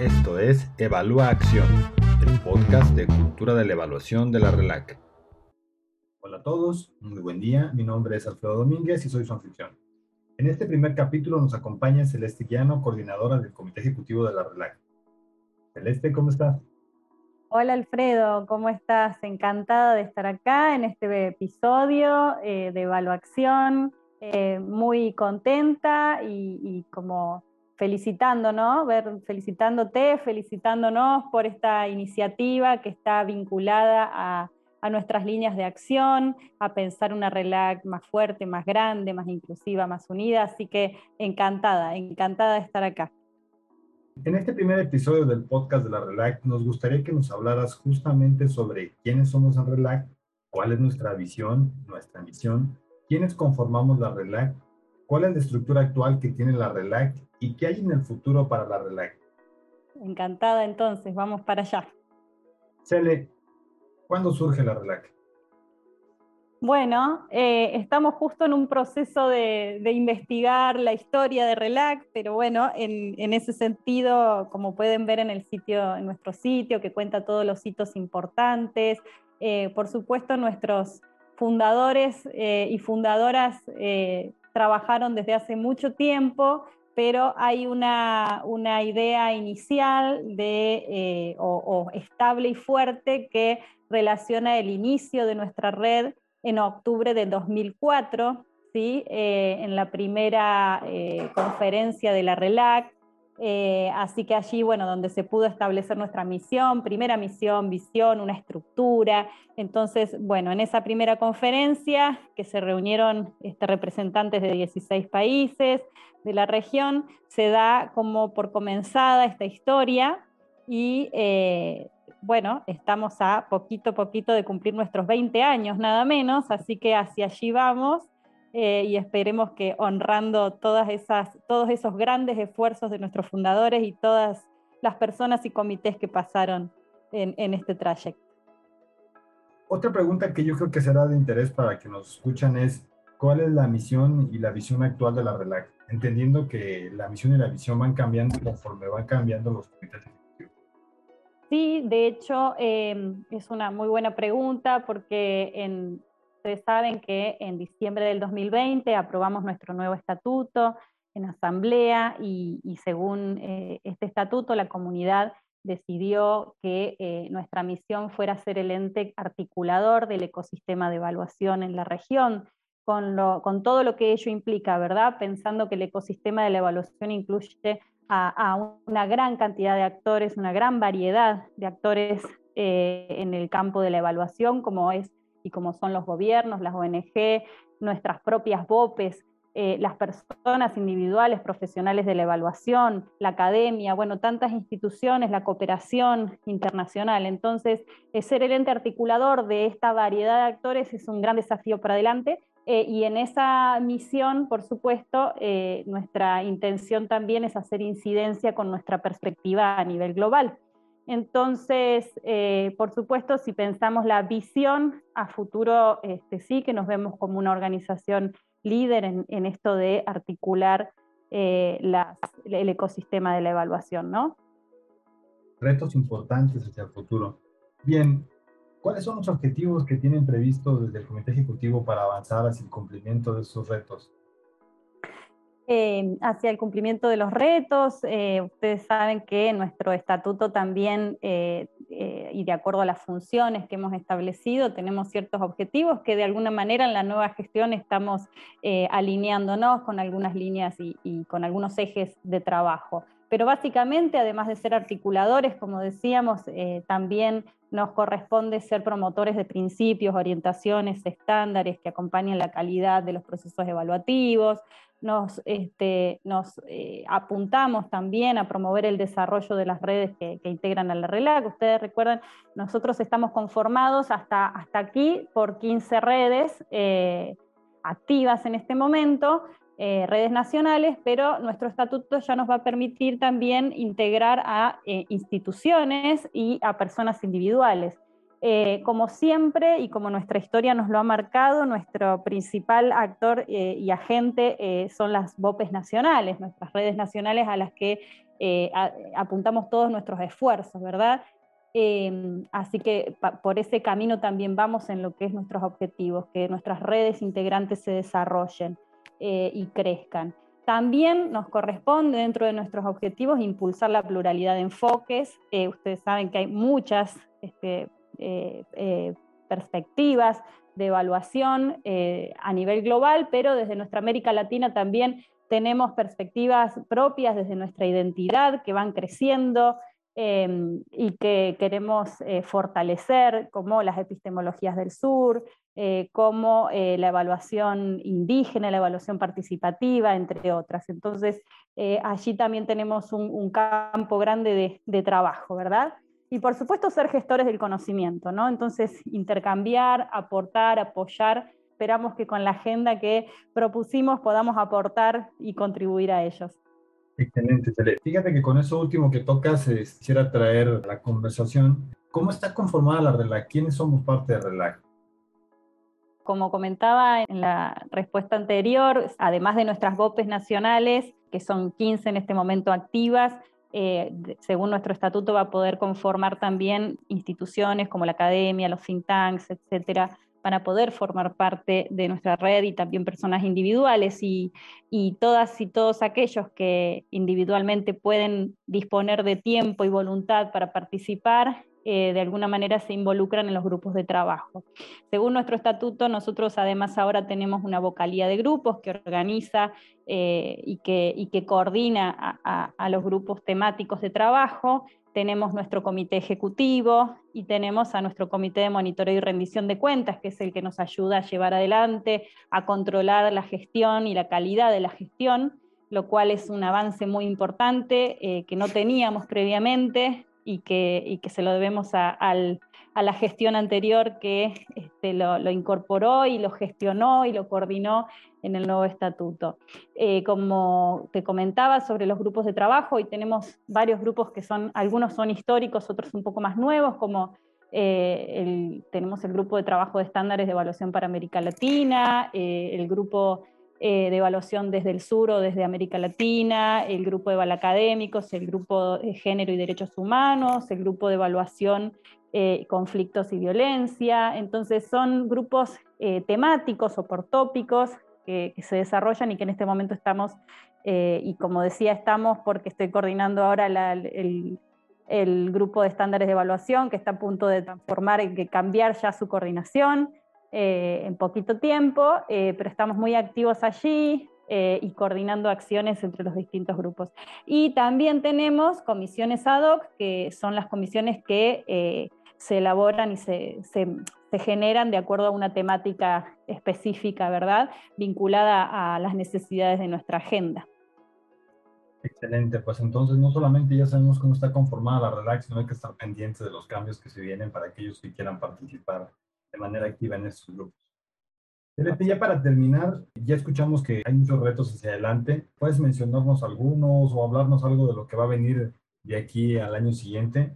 Esto es Evalúa Acción, el podcast de cultura de la evaluación de la RELAC. Hola a todos, muy buen día. Mi nombre es Alfredo Domínguez y soy su anfitrión. En este primer capítulo nos acompaña Celeste Guiano, coordinadora del Comité Ejecutivo de la RELAC. Celeste, ¿cómo estás? Hola Alfredo, ¿cómo estás? Encantada de estar acá en este episodio eh, de Evaluación. Eh, muy contenta y, y como felicitándonos, ver, felicitándote, felicitándonos por esta iniciativa que está vinculada a, nuestras líneas de acción, a pensar una RELAC más fuerte, más grande, más inclusiva, más unida. Así que encantada, encantada de estar acá. En este primer episodio del podcast de la RELAC, nos gustaría que nos hablaras justamente sobre quiénes somos en RELAC, cuál es nuestra visión, nuestra misión, quiénes conformamos la RELAC, cuál es la estructura actual que tiene la RELAC y qué hay en el futuro para la RELAC. Encantada entonces, vamos para allá. Cele, ¿cuándo surge la RELAC? Bueno, eh, estamos justo en un proceso de, investigar la historia de RELAC, pero bueno, en, ese sentido, como pueden ver en el sitio, en nuestro sitio, que cuenta todos los hitos importantes, eh, por supuesto nuestros fundadores eh, y fundadoras trabajaron desde hace mucho tiempo pero hay una, idea inicial de, eh, o, estable y fuerte que relaciona el inicio de nuestra red en octubre de 2004, ¿sí? Eh, en la primera eh, conferencia de la RELAC, eh, así que allí, bueno, donde se pudo establecer nuestra misión, primera misión, visión, una estructura. Entonces, bueno, en esa primera conferencia que se reunieron este, representantes de 16 países de la región, se da como por comenzada esta historia y eh, bueno, estamos a poquito poquito de cumplir nuestros 20 años, nada menos, así que hacia allí vamos eh, y esperemos que honrando todas esas, todos esos grandes esfuerzos de nuestros fundadores y todas las personas y comités que pasaron en, este trayecto. Otra pregunta que yo creo que será de interés para que nos escuchan es, ¿cuál es la misión y la visión actual de la RELAC? Entendiendo que la misión y la visión van cambiando conforme van cambiando los comités. Sí, de hecho, eh, es una muy buena pregunta porque en, Ustedes saben que en diciembre del 2020 aprobamos nuestro nuevo estatuto en asamblea y, según eh, este estatuto la comunidad decidió que eh, nuestra misión fuera ser el ente articulador del ecosistema de evaluación en la región, con, con todo lo que ello implica, ¿verdad? Pensando que el ecosistema de la evaluación incluye a, una gran cantidad de actores, una gran variedad de actores eh, en el campo de la evaluación, como es y como son los gobiernos, las ONG, nuestras propias BOPES, eh, las personas individuales, profesionales de la evaluación, la academia, bueno, tantas instituciones, la cooperación internacional. Entonces, eh, ser el ente articulador de esta variedad de actores es un gran desafío para adelante. Eh, y en esa misión, por supuesto, nuestra intención también es hacer incidencia con nuestra perspectiva a nivel global. Entonces, eh, por supuesto, si pensamos la visión a futuro, este, sí que nos vemos como una organización líder en, esto de articular eh, el ecosistema de la evaluación, ¿no? Retos importantes hacia el futuro. Bien, ¿cuáles son los objetivos que tienen previstos desde el Comité Ejecutivo para avanzar hacia el cumplimiento de esos retos? Eh, hacia el cumplimiento de los retos. Eh, ustedes saben que nuestro estatuto también, eh, y de acuerdo a las funciones que hemos establecido, tenemos ciertos objetivos que de alguna manera en la nueva gestión estamos alineándonos con algunas líneas y con algunos ejes de trabajo. Pero básicamente, además de ser articuladores, como decíamos, también nos corresponde ser promotores de principios, orientaciones, estándares que acompañen la calidad de los procesos evaluativos, nos, este, eh, apuntamos también a promover el desarrollo de las redes que, integran a la RELAC. Ustedes recuerdan, nosotros estamos conformados hasta, hasta aquí por 15 redes eh, activas en este momento, eh, redes nacionales, pero nuestro estatuto ya nos va a permitir también integrar a instituciones y a personas individuales. Eh, como siempre y como nuestra historia nos lo ha marcado, nuestro principal actor eh, y agente eh, son las BOPES nacionales, nuestras redes nacionales a las que apuntamos todos nuestros esfuerzos, ¿verdad? Em, así que por ese camino también vamos en lo que es nuestros objetivos, que nuestras redes integrantes se desarrollen y crezcan. También nos corresponde dentro de nuestros objetivos impulsar la pluralidad de enfoques. ustedes saben que hay muchas este, eh, eh, perspectivas de evaluación eh, a nivel global, pero desde nuestra América Latina también tenemos perspectivas propias desde nuestra identidad que van creciendo em, y que queremos fortalecer, como las epistemologías del sur, como la evaluación indígena, la evaluación participativa, entre otras. Entonces, allí también tenemos un, campo grande de, de trabajo, ¿verdad? Y por supuesto ser gestores del conocimiento, ¿no? Entonces, intercambiar, aportar, apoyar, esperamos que con la agenda que propusimos podamos aportar y contribuir a ellos. Excelente, Cele. Fíjate que con eso último que tocas, eh, quisiera traer la conversación. ¿Cómo está conformada la RELAC? ¿Quiénes somos parte de RELAC? Como comentaba en la respuesta anterior, además de nuestras BOPES nacionales, que son 15 en este momento activas, eh, según nuestro estatuto, va a poder conformar también instituciones como la academia, los think tanks, etcétera, van a poder formar parte de nuestra red y también personas individuales y, y, todas y todos aquellos que individualmente pueden disponer de tiempo y voluntad para participar eh, de alguna manera se involucran en los grupos de trabajo. Según nuestro estatuto, nosotros además ahora tenemos una vocalía de grupos que organiza eh, y, que, coordina a, a, los grupos temáticos de trabajo. Tenemos nuestro comité ejecutivo y tenemos a nuestro comité de monitoreo y rendición de cuentas, que es el que nos ayuda a llevar adelante, a controlar la gestión y la calidad de la gestión lo cual es un avance muy importante eh, que no teníamos previamente y que, que se lo debemos a, la gestión anterior que este, lo, incorporó y lo gestionó y lo coordinó en el nuevo estatuto. Eh, como te comentaba sobre los grupos de trabajo, y tenemos varios grupos que son, algunos son históricos, otros un poco más nuevos, como eh, tenemos el grupo de trabajo de estándares de evaluación para América Latina, eh, el grupo eh, de evaluación desde el sur o desde América Latina, el grupo de balacadémicos, el grupo de género y derechos humanos, el grupo de evaluación eh, conflictos y violencia. Entonces son grupos eh, temáticos o por tópicos que, se desarrollan y que en este momento estamos, y como decía, estamos porque estoy coordinando ahora el, el grupo de estándares de evaluación que está a punto de transformar y cambiar ya su coordinación. Eh, en poquito tiempo, eh, pero estamos muy activos allí eh, y coordinando acciones entre los distintos grupos. Y también tenemos comisiones ad hoc, que son las comisiones que se elaboran y se, se, generan de acuerdo a una temática específica, ¿verdad? Vinculada a las necesidades de nuestra agenda. Excelente, pues entonces no solamente ya sabemos cómo está conformada la RELAX, sino hay que estar pendientes de los cambios que se vienen para aquellos que quieran participar de manera activa en estos grupos. ya para terminar, ya escuchamos que hay muchos retos hacia adelante. ¿Puedes mencionarnos algunos o hablarnos algo de lo que va a venir de aquí al año siguiente?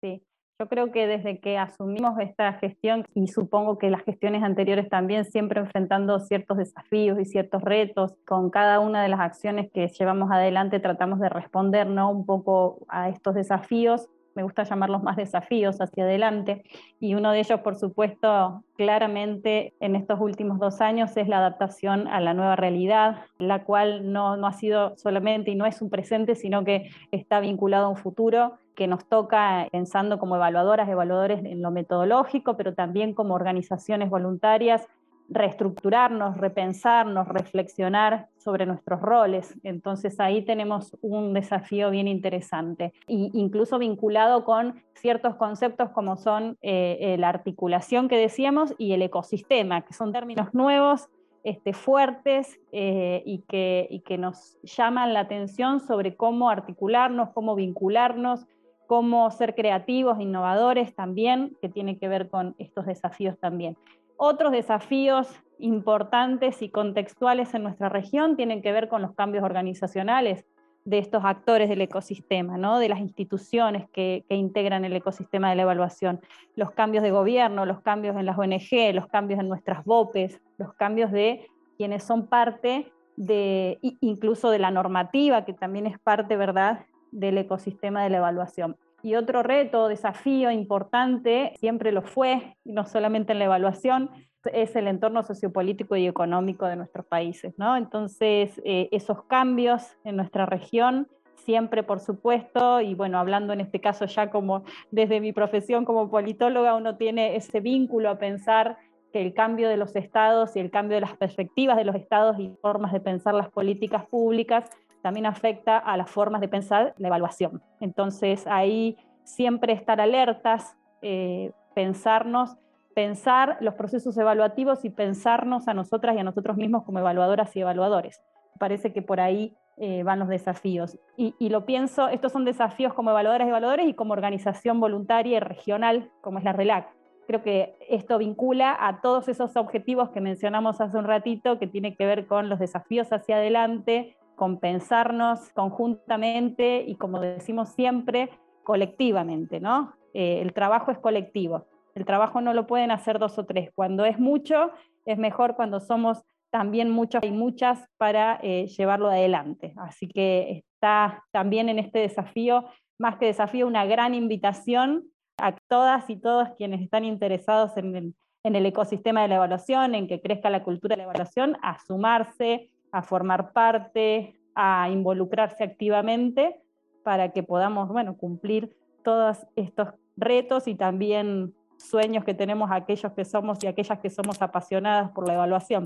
Sí, yo creo que desde que asumimos esta gestión, y supongo que las gestiones anteriores también, siempre enfrentando ciertos desafíos y ciertos retos, con cada una de las acciones que llevamos adelante tratamos de responder ¿no? un poco a estos desafíos me gusta llamarlos más desafíos hacia adelante, y uno de ellos, por supuesto, claramente en estos últimos dos años es la adaptación a la nueva realidad, la cual no, no ha sido solamente y no es un presente, sino que está vinculado a un futuro que nos toca pensando como evaluadoras, evaluadores en lo metodológico, pero también como organizaciones voluntarias reestructurarnos, repensarnos, reflexionar sobre nuestros roles. Entonces ahí tenemos un desafío bien interesante, e incluso vinculado con ciertos conceptos como son eh, eh, la articulación que decíamos y el ecosistema, que son términos nuevos. Este, fuertes eh, y, que, y que nos llaman la atención sobre cómo articularnos, cómo vincularnos, cómo ser creativos, innovadores también, que tiene que ver con estos desafíos también. Otros desafíos importantes y contextuales en nuestra región tienen que ver con los cambios organizacionales. de estos actores del ecosistema, ¿no? de las instituciones que, integran el ecosistema de la evaluación, los cambios de gobierno, los cambios en las ONG, los cambios en nuestras BOPES, los cambios de quienes son parte de, incluso de la normativa, que también es parte, ¿verdad?, del ecosistema de la evaluación. Y otro reto, desafío importante, siempre lo fue, no solamente en la evaluación, es el entorno sociopolítico y económico de nuestros países. ¿no? Entonces, eh, esos cambios en nuestra región, siempre por supuesto, y bueno, hablando en este caso ya como desde mi profesión como politóloga, uno tiene ese vínculo a pensar que el cambio de los estados y el cambio de las perspectivas de los estados y formas de pensar las políticas públicas también afecta a las formas de pensar la evaluación. Entonces ahí siempre estar alertas, eh, pensarnos pensar los procesos evaluativos y pensarnos a nosotras y a nosotros mismos como evaluadoras y evaluadores. Parece que por ahí eh, van los desafíos. Y, lo pienso, estos son desafíos como evaluadoras y evaluadores y como organización voluntaria y regional como es la RELAC. Creo que esto vincula a todos esos objetivos que mencionamos hace un ratito, que tiene que ver con los desafíos hacia adelante, con pensarnos conjuntamente y, como decimos siempre, colectivamente, ¿no? Eh, el trabajo es colectivo. El trabajo no lo pueden hacer dos o tres. Cuando es mucho, es mejor cuando somos también muchos y muchas para eh, llevarlo adelante. Así que está también en este desafío, más que desafío, una gran invitación a todas y todos quienes están interesados en el, en el ecosistema de la evaluación, en que crezca la cultura de la evaluación, a sumarse, a formar parte, a involucrarse activamente para que podamos bueno, cumplir todos estos retos y también sueños que tenemos aquellos que somos y aquellas que somos apasionadas por la evaluación.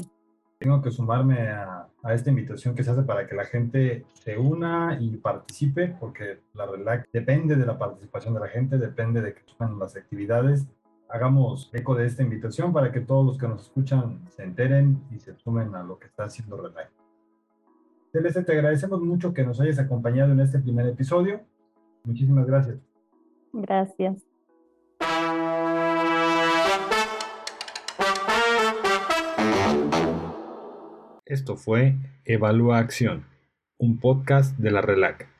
Tengo que sumarme a, esta invitación que se hace para que la gente se una y participe, porque la RELAC depende de la participación de la gente, depende de que sumen las actividades. Hagamos eco de esta invitación para que todos los que nos escuchan se enteren y se sumen a lo que está haciendo RELAC. Celeste, te agradecemos mucho que nos hayas acompañado en este primer episodio. Muchísimas gracias. Gracias. Esto fue Evalúa Acción, un podcast de la RELAC.